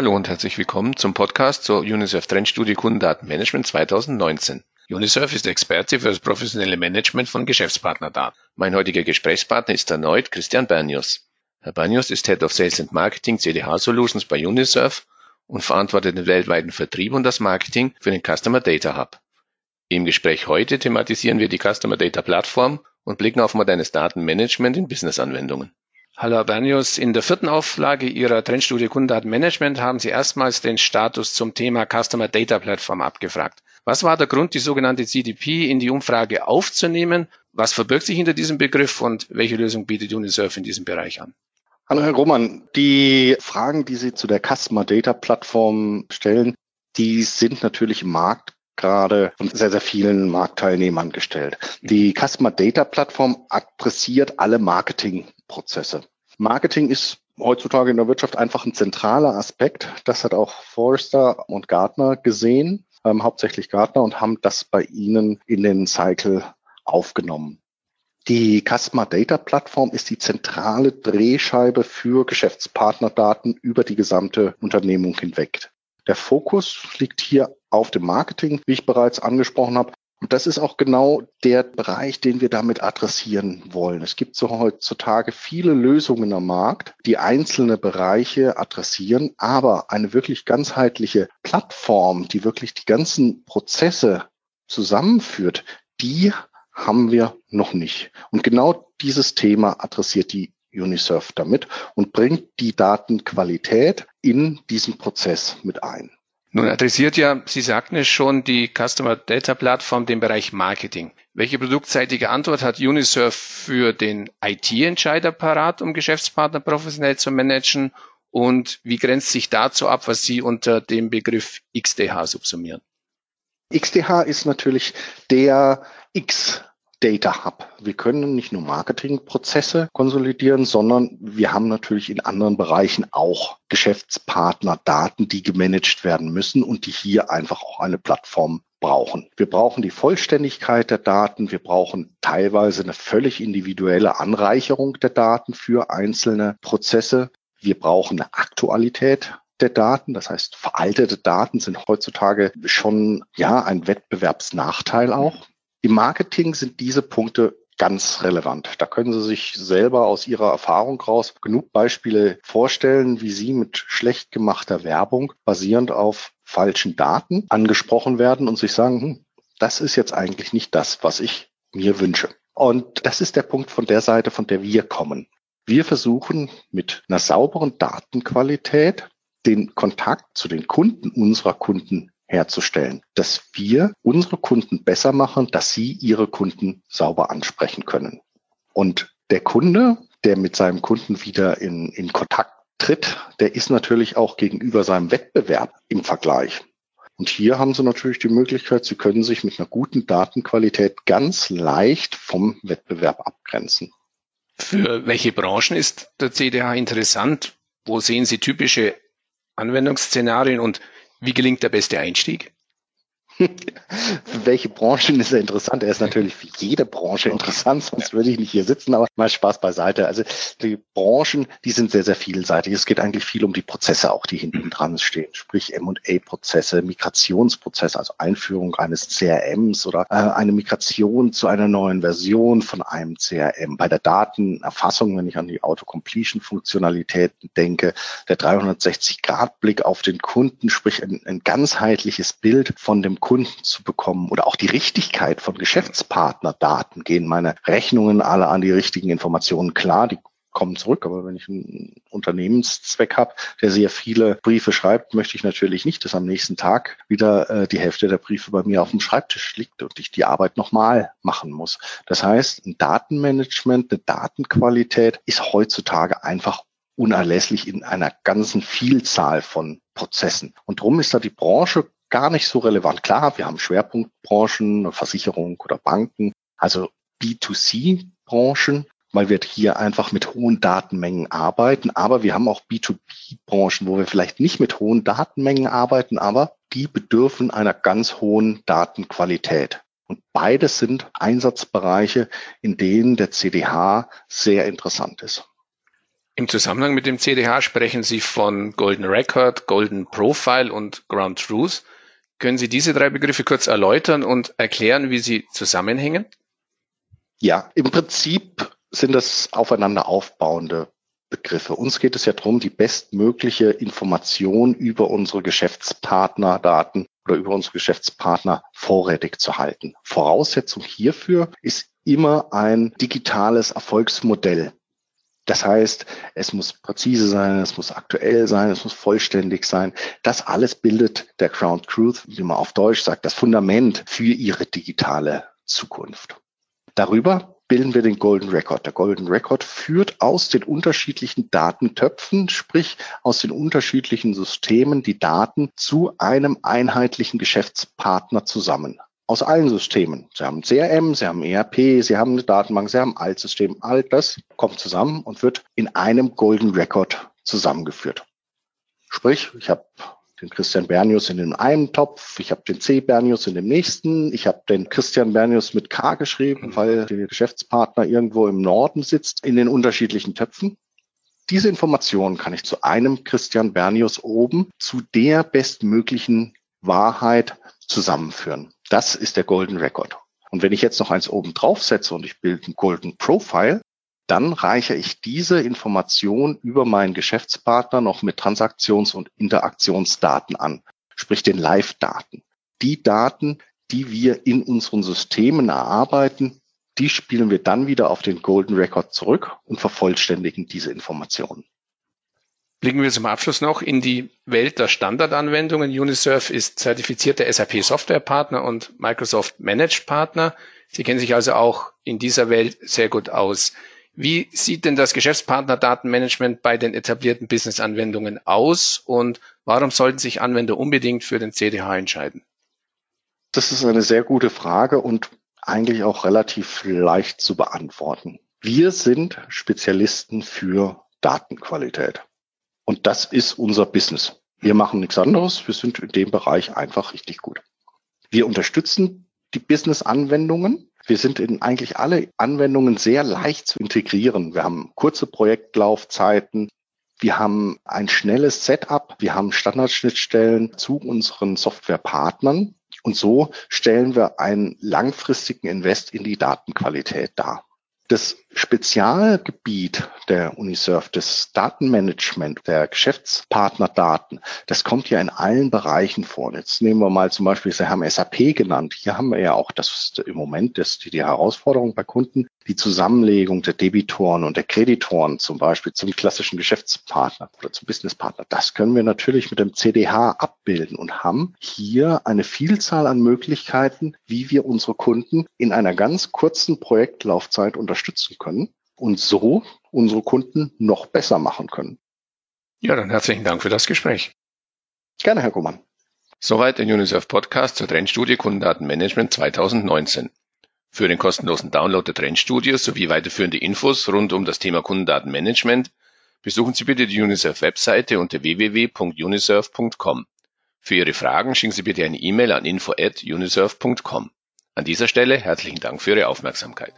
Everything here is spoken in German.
Hallo und herzlich willkommen zum Podcast zur UNICEF Trendstudie Kundendatenmanagement 2019. UNICEF ist Experte für das professionelle Management von Geschäftspartnerdaten. Mein heutiger Gesprächspartner ist erneut Christian Bernius. Herr Bernius ist Head of Sales and Marketing CDH Solutions bei UNICEF und verantwortet den weltweiten Vertrieb und das Marketing für den Customer Data Hub. Im Gespräch heute thematisieren wir die Customer Data Plattform und blicken auf modernes Datenmanagement in Businessanwendungen. Hallo Bernius, in der vierten Auflage Ihrer Trendstudie Kundendatenmanagement haben Sie erstmals den Status zum Thema Customer Data Platform abgefragt. Was war der Grund, die sogenannte CDP in die Umfrage aufzunehmen? Was verbirgt sich hinter diesem Begriff und welche Lösung bietet UNICEF in diesem Bereich an? Hallo Herr Roman, die Fragen, die Sie zu der Customer Data Plattform stellen, die sind natürlich im Markt gerade von sehr, sehr vielen Marktteilnehmern gestellt. Die Customer Data Plattform adressiert alle Marketingprozesse. Marketing ist heutzutage in der Wirtschaft einfach ein zentraler Aspekt. Das hat auch Forrester und Gartner gesehen, ähm, hauptsächlich Gartner, und haben das bei ihnen in den Cycle aufgenommen. Die Customer Data Plattform ist die zentrale Drehscheibe für Geschäftspartnerdaten über die gesamte Unternehmung hinweg. Der Fokus liegt hier auf dem Marketing, wie ich bereits angesprochen habe. Und das ist auch genau der Bereich, den wir damit adressieren wollen. Es gibt so heutzutage viele Lösungen am Markt, die einzelne Bereiche adressieren, aber eine wirklich ganzheitliche Plattform, die wirklich die ganzen Prozesse zusammenführt, die haben wir noch nicht. Und genau dieses Thema adressiert die UNICEF damit und bringt die Datenqualität in diesen Prozess mit ein. Nun adressiert ja, Sie sagten es schon, die Customer Data Plattform den Bereich Marketing. Welche produktseitige Antwort hat Unisurf für den IT-Entscheider parat, um Geschäftspartner professionell zu managen? Und wie grenzt sich dazu ab, was Sie unter dem Begriff XDH subsumieren? XDH ist natürlich der X Data Hub. Wir können nicht nur Marketingprozesse konsolidieren, sondern wir haben natürlich in anderen Bereichen auch Geschäftspartnerdaten, die gemanagt werden müssen und die hier einfach auch eine Plattform brauchen. Wir brauchen die Vollständigkeit der Daten. Wir brauchen teilweise eine völlig individuelle Anreicherung der Daten für einzelne Prozesse. Wir brauchen eine Aktualität der Daten. Das heißt, veraltete Daten sind heutzutage schon, ja, ein Wettbewerbsnachteil auch. Im Marketing sind diese Punkte ganz relevant. Da können Sie sich selber aus Ihrer Erfahrung raus genug Beispiele vorstellen, wie Sie mit schlecht gemachter Werbung basierend auf falschen Daten angesprochen werden und sich sagen, hm, das ist jetzt eigentlich nicht das, was ich mir wünsche. Und das ist der Punkt von der Seite, von der wir kommen. Wir versuchen mit einer sauberen Datenqualität den Kontakt zu den Kunden unserer Kunden herzustellen, dass wir unsere Kunden besser machen, dass sie ihre Kunden sauber ansprechen können. Und der Kunde, der mit seinem Kunden wieder in, in Kontakt tritt, der ist natürlich auch gegenüber seinem Wettbewerb im Vergleich. Und hier haben Sie natürlich die Möglichkeit, Sie können sich mit einer guten Datenqualität ganz leicht vom Wettbewerb abgrenzen. Für welche Branchen ist der CDH interessant? Wo sehen Sie typische Anwendungsszenarien und wie gelingt der beste Einstieg? Für welche Branchen ist er interessant? Er ist natürlich für jede Branche interessant, sonst würde ich nicht hier sitzen, aber mal Spaß beiseite. Also die Branchen, die sind sehr, sehr vielseitig. Es geht eigentlich viel um die Prozesse auch, die hinten dran stehen, sprich M&A-Prozesse, Migrationsprozesse, also Einführung eines CRMs oder äh, eine Migration zu einer neuen Version von einem CRM. Bei der Datenerfassung, wenn ich an die Autocompletion-Funktionalitäten denke, der 360-Grad-Blick auf den Kunden, sprich ein, ein ganzheitliches Bild von dem Kunden, Kunden zu bekommen oder auch die Richtigkeit von Geschäftspartnerdaten. Gehen meine Rechnungen alle an die richtigen Informationen? Klar, die kommen zurück. Aber wenn ich einen Unternehmenszweck habe, der sehr viele Briefe schreibt, möchte ich natürlich nicht, dass am nächsten Tag wieder äh, die Hälfte der Briefe bei mir auf dem Schreibtisch liegt und ich die Arbeit nochmal machen muss. Das heißt, ein Datenmanagement, eine Datenqualität ist heutzutage einfach unerlässlich in einer ganzen Vielzahl von Prozessen. Und darum ist da die Branche gar nicht so relevant. Klar, wir haben Schwerpunktbranchen, Versicherung oder Banken, also B2C-Branchen, weil wir hier einfach mit hohen Datenmengen arbeiten. Aber wir haben auch B2B-Branchen, wo wir vielleicht nicht mit hohen Datenmengen arbeiten, aber die bedürfen einer ganz hohen Datenqualität. Und beides sind Einsatzbereiche, in denen der CDH sehr interessant ist. Im Zusammenhang mit dem CDH sprechen Sie von Golden Record, Golden Profile und Ground Truth. Können Sie diese drei Begriffe kurz erläutern und erklären, wie sie zusammenhängen? Ja, im Prinzip sind das aufeinander aufbauende Begriffe. Uns geht es ja darum, die bestmögliche Information über unsere Geschäftspartnerdaten oder über unsere Geschäftspartner vorrätig zu halten. Voraussetzung hierfür ist immer ein digitales Erfolgsmodell. Das heißt, es muss präzise sein, es muss aktuell sein, es muss vollständig sein. Das alles bildet der Ground Truth, wie man auf Deutsch sagt, das Fundament für ihre digitale Zukunft. Darüber bilden wir den Golden Record. Der Golden Record führt aus den unterschiedlichen Datentöpfen, sprich aus den unterschiedlichen Systemen, die Daten zu einem einheitlichen Geschäftspartner zusammen. Aus allen Systemen. Sie haben CRM, Sie haben ERP, Sie haben eine Datenbank, Sie haben ein Altsystem. All das kommt zusammen und wird in einem Golden Record zusammengeführt. Sprich, ich habe den Christian Bernius in dem einen Topf, ich habe den C. Bernius in dem nächsten, ich habe den Christian Bernius mit K geschrieben, mhm. weil der Geschäftspartner irgendwo im Norden sitzt, in den unterschiedlichen Töpfen. Diese Informationen kann ich zu einem Christian Bernius oben zu der bestmöglichen Wahrheit zusammenführen. Das ist der Golden Record. Und wenn ich jetzt noch eins oben drauf setze und ich bilde einen Golden Profile, dann reiche ich diese Information über meinen Geschäftspartner noch mit Transaktions- und Interaktionsdaten an, sprich den Live-Daten. Die Daten, die wir in unseren Systemen erarbeiten, die spielen wir dann wieder auf den Golden Record zurück und vervollständigen diese Informationen. Blicken wir zum Abschluss noch in die Welt der Standardanwendungen. Unisurf ist zertifizierter SAP Softwarepartner und Microsoft Managed Partner. Sie kennen sich also auch in dieser Welt sehr gut aus. Wie sieht denn das Geschäftspartner-Datenmanagement bei den etablierten Business-Anwendungen aus und warum sollten sich Anwender unbedingt für den CDH entscheiden? Das ist eine sehr gute Frage und eigentlich auch relativ leicht zu beantworten. Wir sind Spezialisten für Datenqualität. Und das ist unser Business. Wir machen nichts anderes. Wir sind in dem Bereich einfach richtig gut. Wir unterstützen die Business-Anwendungen wir sind in eigentlich alle Anwendungen sehr leicht zu integrieren. Wir haben kurze Projektlaufzeiten. Wir haben ein schnelles Setup. Wir haben Standardschnittstellen zu unseren Softwarepartnern. Und so stellen wir einen langfristigen Invest in die Datenqualität dar. Das Spezialgebiet der Unisurf, das Datenmanagement der Geschäftspartnerdaten, das kommt ja in allen Bereichen vor. Jetzt nehmen wir mal zum Beispiel, Sie haben SAP genannt. Hier haben wir ja auch das im Moment das, die, die Herausforderung bei Kunden, die Zusammenlegung der Debitoren und der Kreditoren zum Beispiel zum klassischen Geschäftspartner oder zum Businesspartner. Das können wir natürlich mit dem CDH abbilden und haben hier eine Vielzahl an Möglichkeiten, wie wir unsere Kunden in einer ganz kurzen Projektlaufzeit unterstützen können und so unsere Kunden noch besser machen können. Ja, dann herzlichen Dank für das Gespräch. Gerne, Herr Kuhmann. Soweit der UNICEF Podcast zur Trendstudie Kundendatenmanagement 2019. Für den kostenlosen Download der Trendstudie sowie weiterführende Infos rund um das Thema Kundendatenmanagement besuchen Sie bitte die UNICEF-Webseite unter www.unicef.com. Für Ihre Fragen schicken Sie bitte eine E-Mail an info@unicef.com. An dieser Stelle herzlichen Dank für Ihre Aufmerksamkeit.